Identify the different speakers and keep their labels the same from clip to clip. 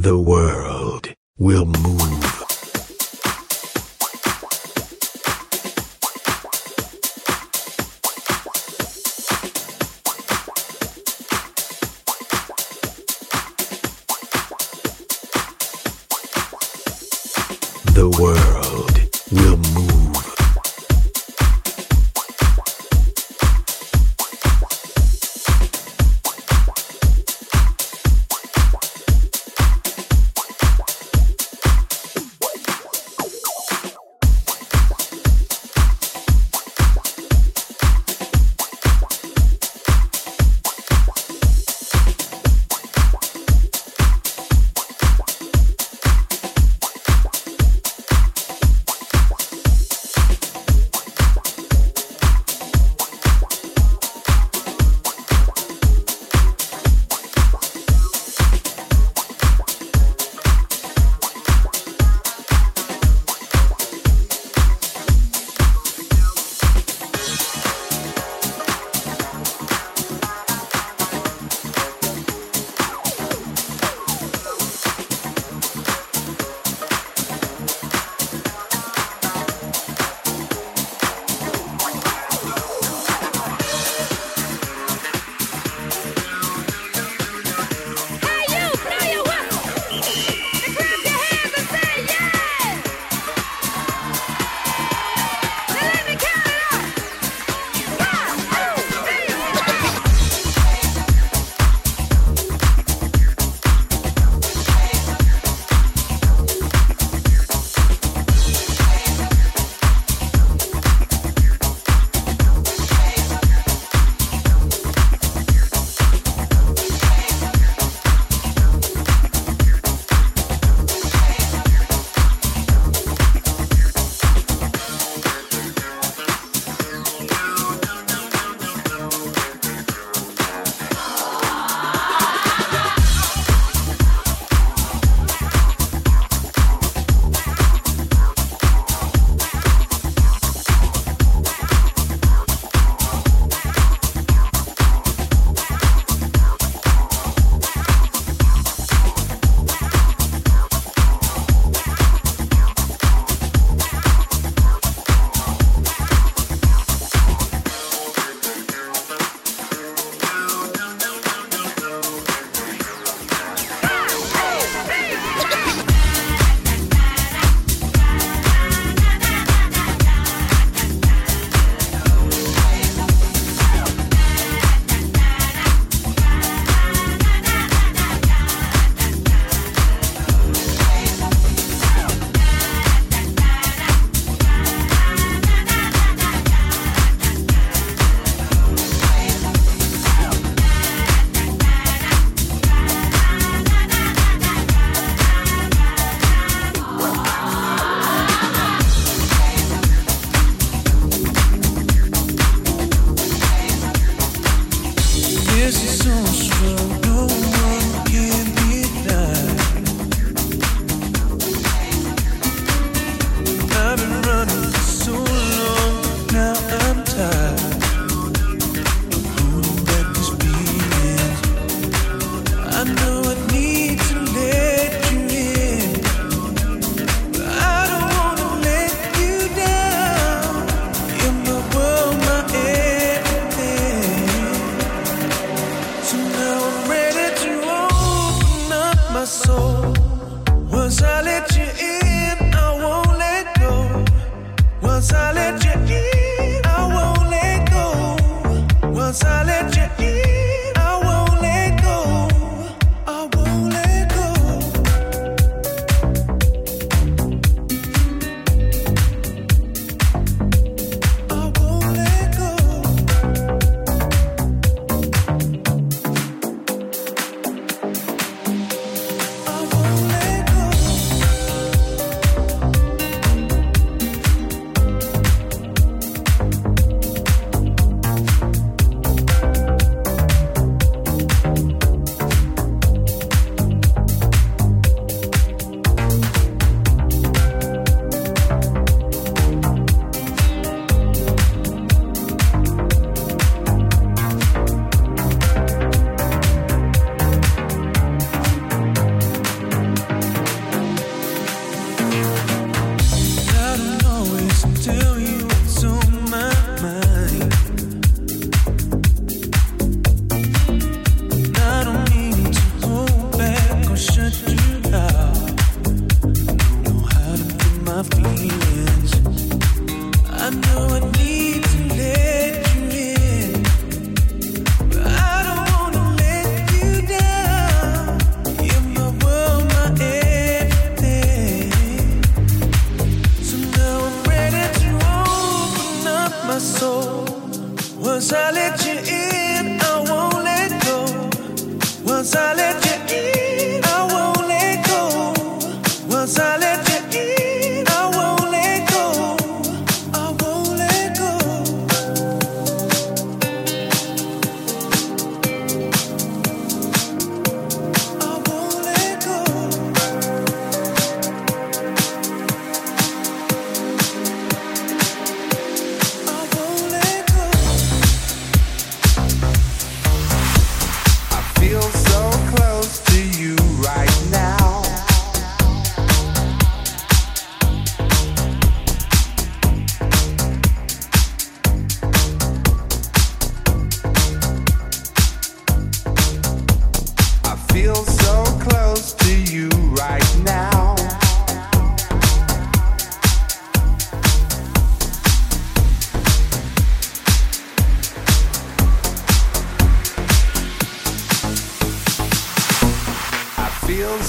Speaker 1: The world will move.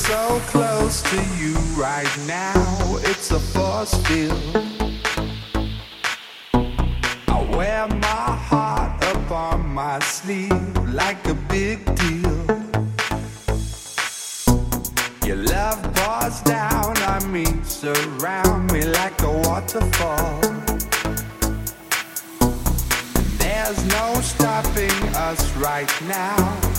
Speaker 2: So close to you right now. It's a force field. I wear my heart up on my sleeve like a big deal. Your love pours down on me, surround me like a waterfall. There's no stopping us right now.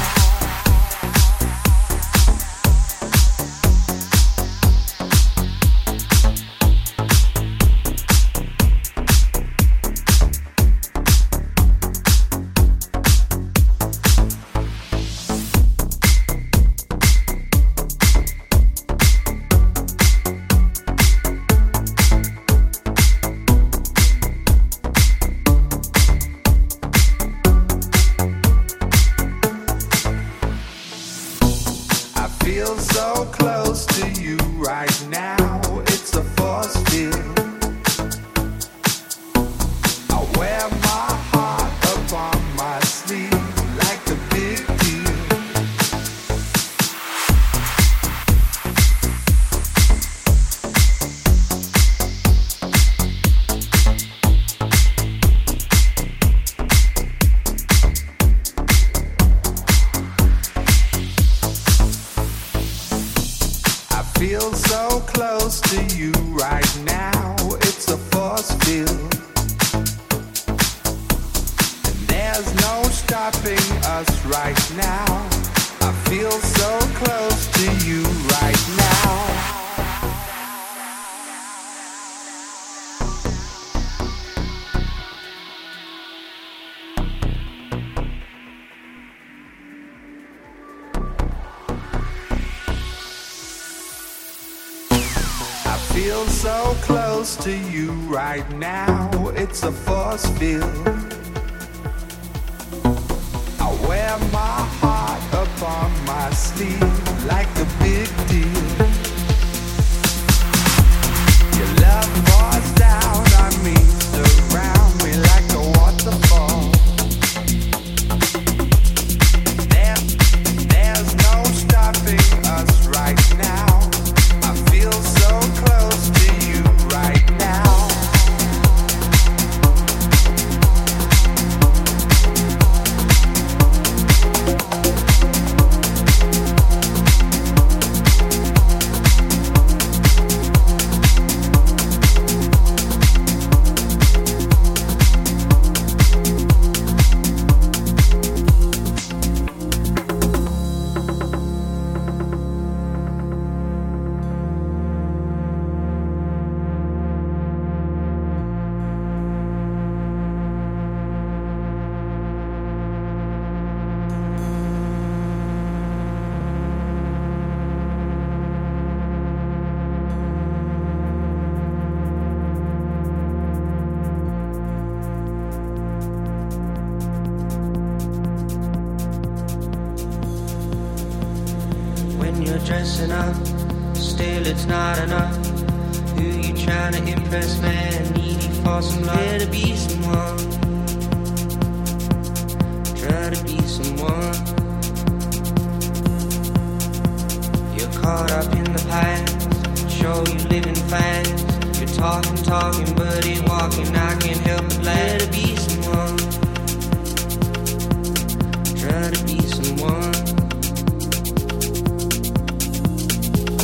Speaker 3: someone. You're caught up in the past, show you living fast. You're talking, talking, but it walking. I can't help but let to be someone. Try to be someone.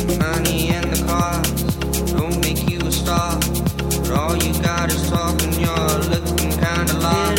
Speaker 3: The money and the cars don't make you a star, but all you got is talking.
Speaker 4: You're looking kinda lost.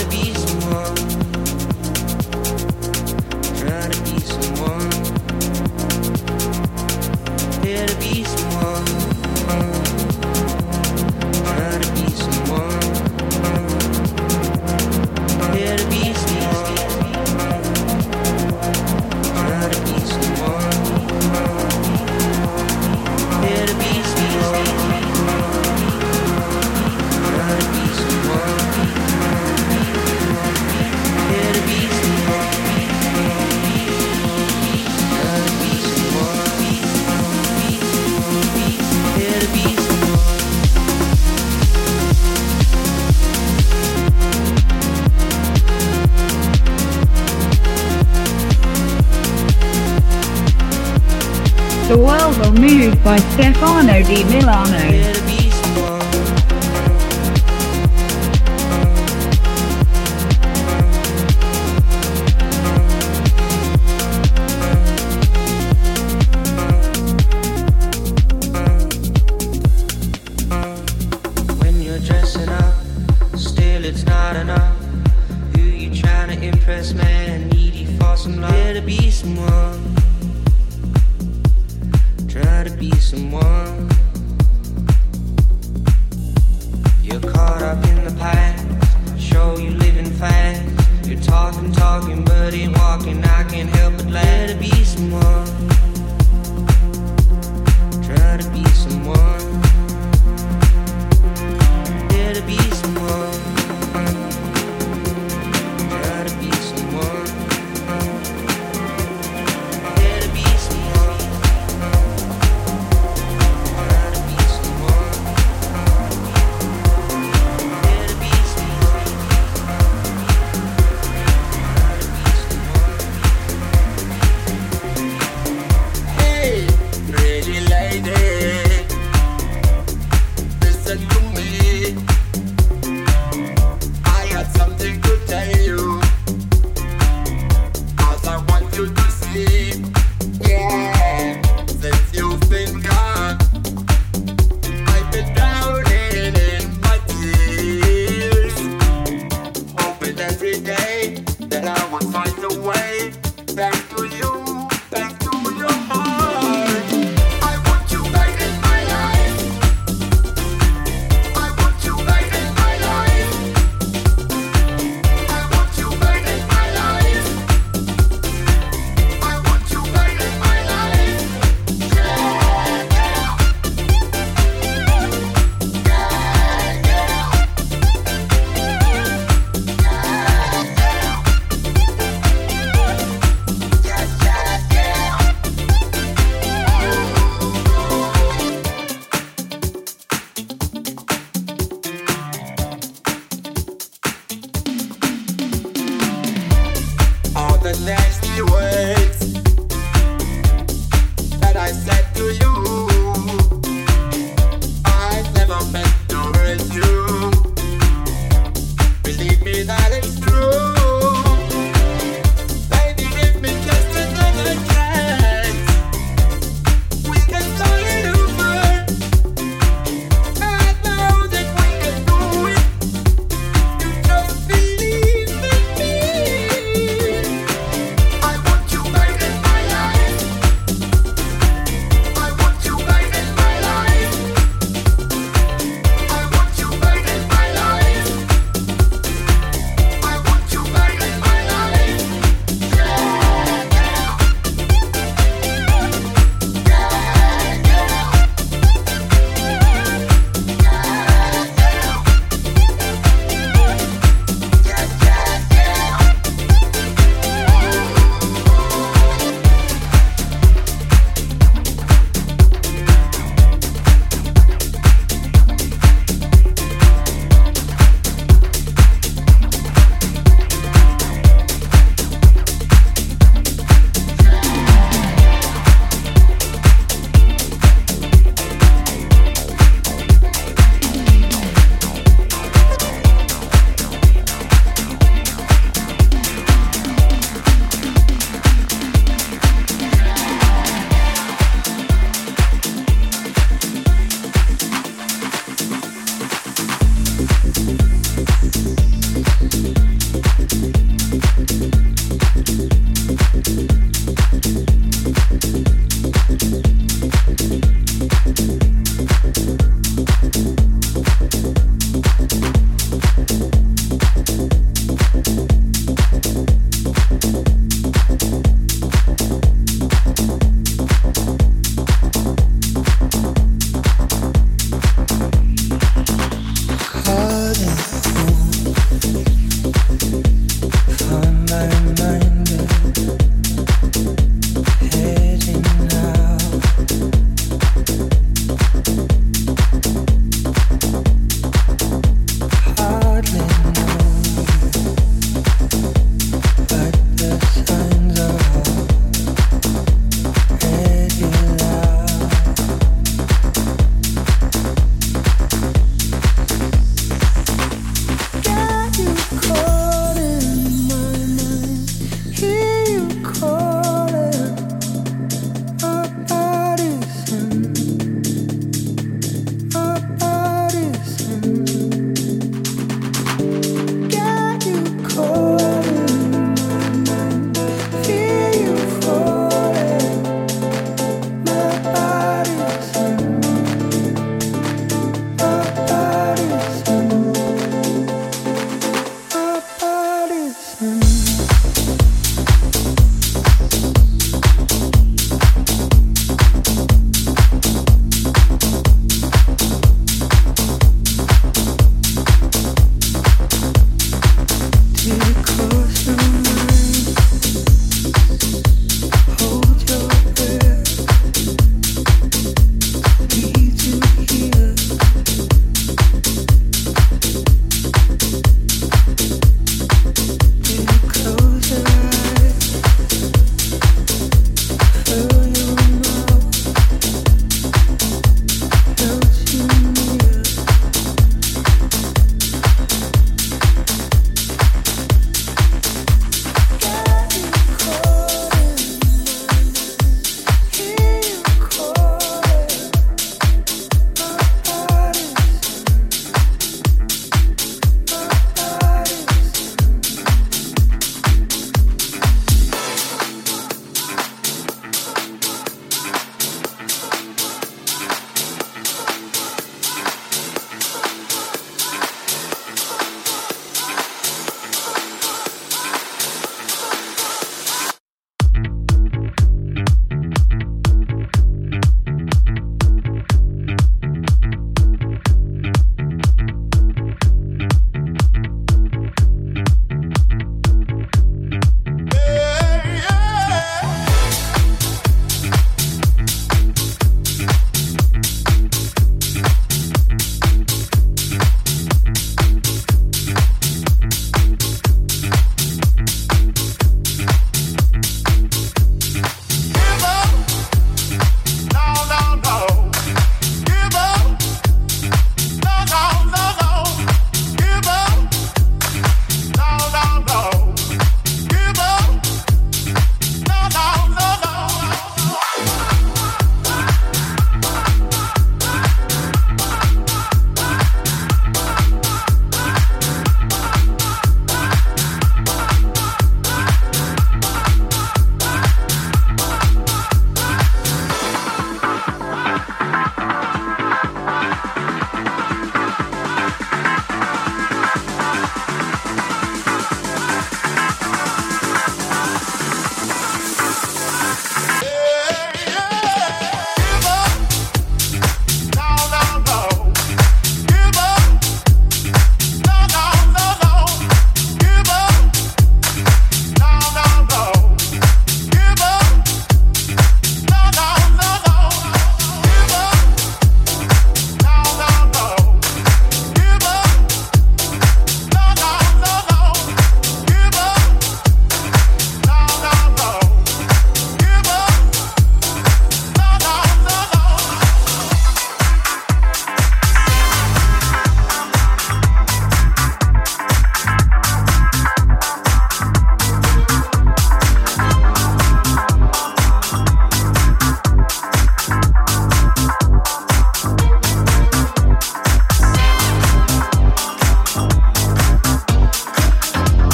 Speaker 4: The World Will Move by Stefano Di Milano.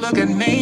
Speaker 4: Look at me?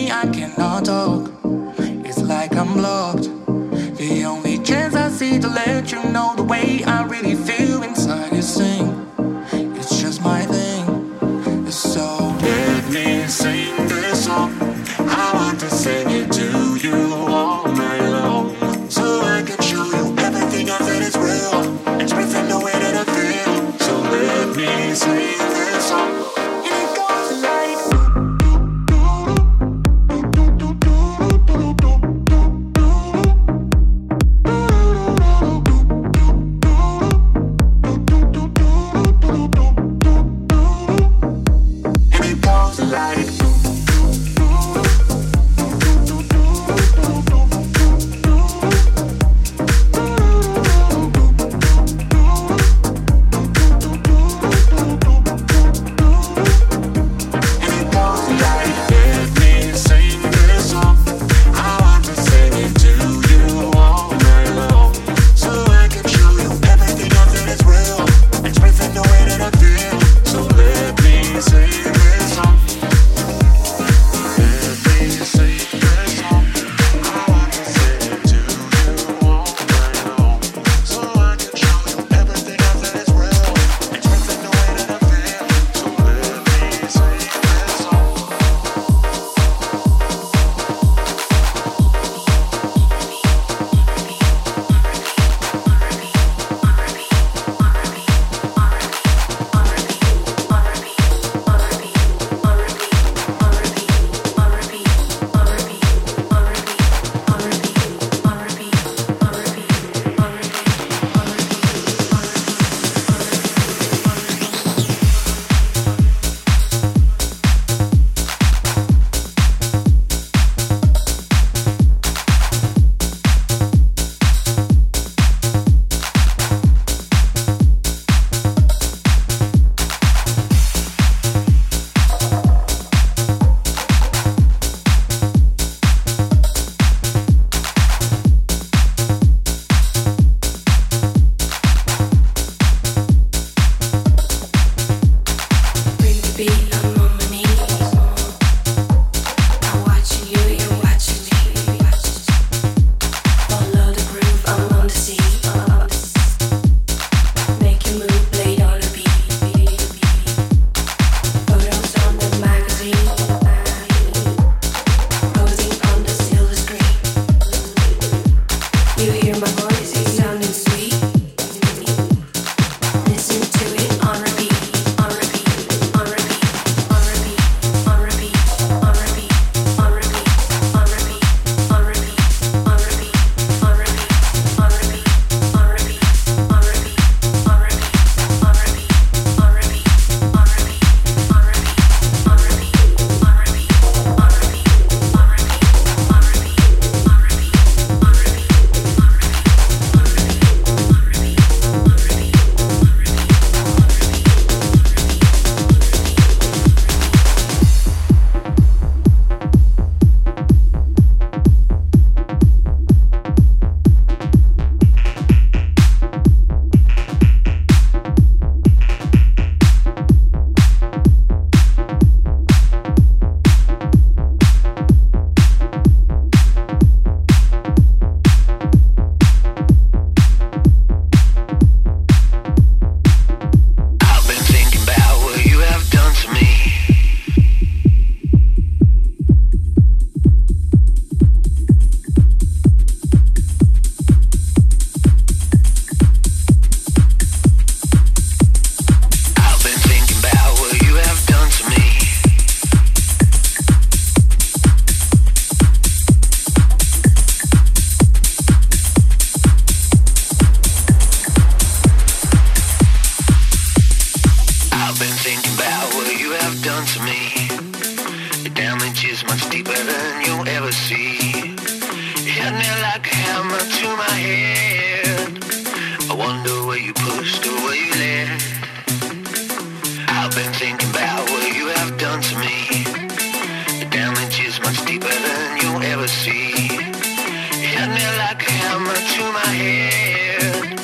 Speaker 4: hit me like a hammer to my head.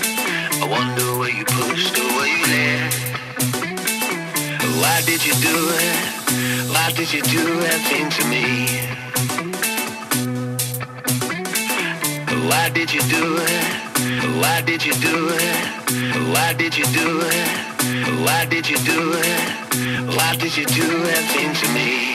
Speaker 4: I wonder where you pushed where you led. Why did you do it? Why did you do that thing to me? Why did you do it? Why did you do it? Why did you do it? Why did you do it? Why did you do
Speaker 5: that thing to me?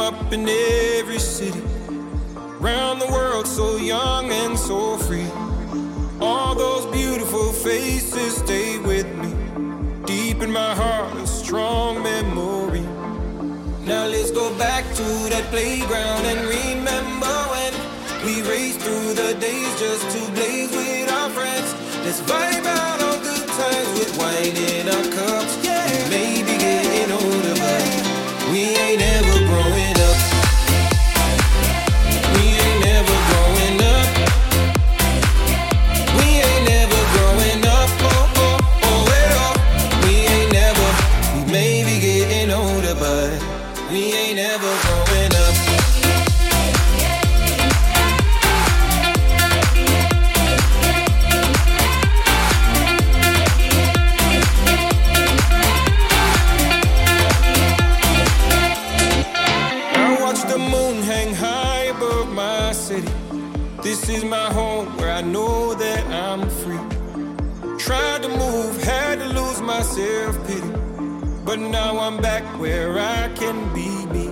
Speaker 5: Up in every city. Round the world, so young and so free. All those beautiful faces stay with me. Deep in my heart, a strong memory. Now let's go back to that playground and remember when we raced through the days just to blaze with our friends. Let's vibe out on good times with wine in our cups. Yeah, we may be getting older, but we ain't ever But now I'm back where I can be me.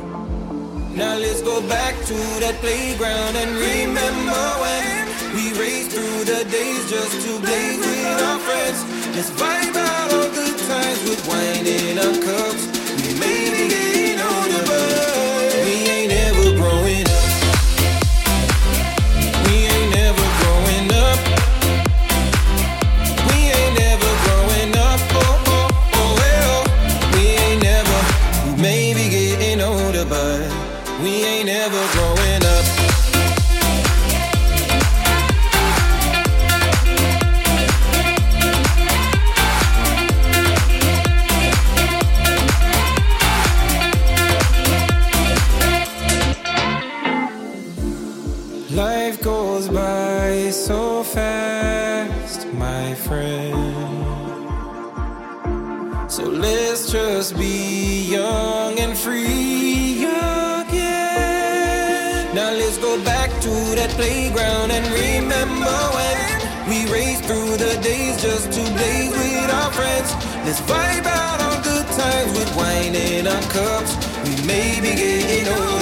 Speaker 5: Now let's go back to that playground and remember when we raced through the days just to blaze with our friends. Let's vibe out on good times with wine in our cups. Let's vibe out on good times with wine in our cups. We may be getting but